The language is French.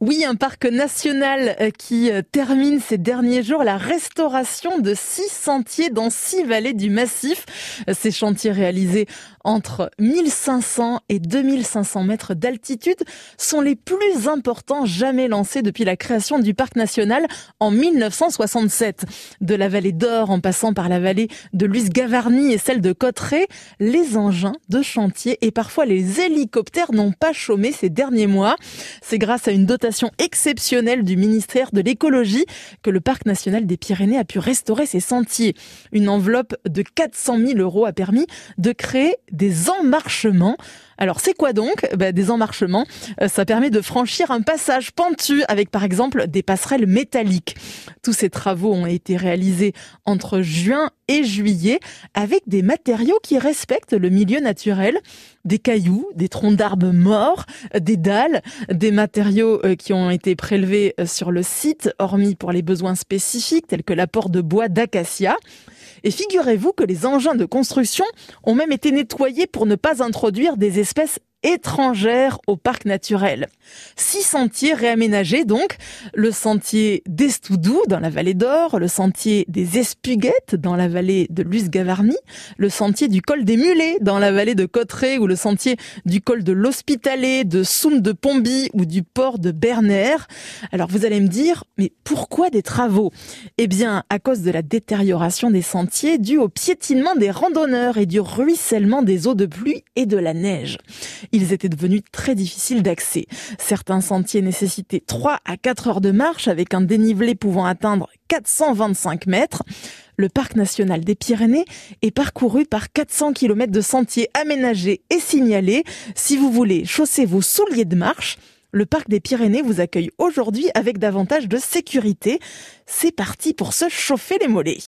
Oui, un parc national euh, qui euh, termine ces derniers jours la restauration de six sentiers dans six vallées du massif. Ces chantiers réalisés entre 1500 et 2500 mètres d'altitude sont les plus importants jamais lancés depuis la création du parc national en 1967. De la vallée d'Or en passant par la vallée de Luce Gavarnie et celle de Cotteret, les engins de chantier et parfois les hélicoptères n'ont pas chômé ces derniers mois. C'est grâce à une dotation exceptionnelle du ministère de l'écologie que le parc national des Pyrénées a pu restaurer ses sentiers. Une enveloppe de 400 000 euros a permis de créer des emmarchements alors c'est quoi donc? Bah, Des emmarchements, euh, ça permet de franchir un passage pentu avec par exemple des passerelles métalliques. Tous ces travaux ont été réalisés entre juin et juillet avec des matériaux qui respectent le milieu naturel, des cailloux, des troncs d'arbres morts, des dalles, des matériaux euh, qui ont été prélevés euh, sur le site, hormis pour les besoins spécifiques tels que l'apport de bois d'acacia. Et figurez-vous que les engins de construction ont même été nettoyés pour ne pas introduire des espèces étrangères au parc naturel. Six sentiers réaménagés donc, le sentier d'Estoudou dans la vallée d'Or, le sentier des Espuguettes dans la vallée de Luce-Gavarnie, le sentier du col des Mulets dans la vallée de Cotteret ou le sentier du col de l'Hospitalet, de Soum de Pomby ou du port de Berner. Alors vous allez me dire, mais pourquoi des travaux? Eh bien, à cause de la détérioration des sentiers due au piétinement des randonneurs et du ruissellement des eaux de pluie et de la neige ils étaient devenus très difficiles d'accès. Certains sentiers nécessitaient 3 à 4 heures de marche avec un dénivelé pouvant atteindre 425 mètres. Le parc national des Pyrénées est parcouru par 400 km de sentiers aménagés et signalés. Si vous voulez chausser vos souliers de marche, le parc des Pyrénées vous accueille aujourd'hui avec davantage de sécurité. C'est parti pour se chauffer les mollets.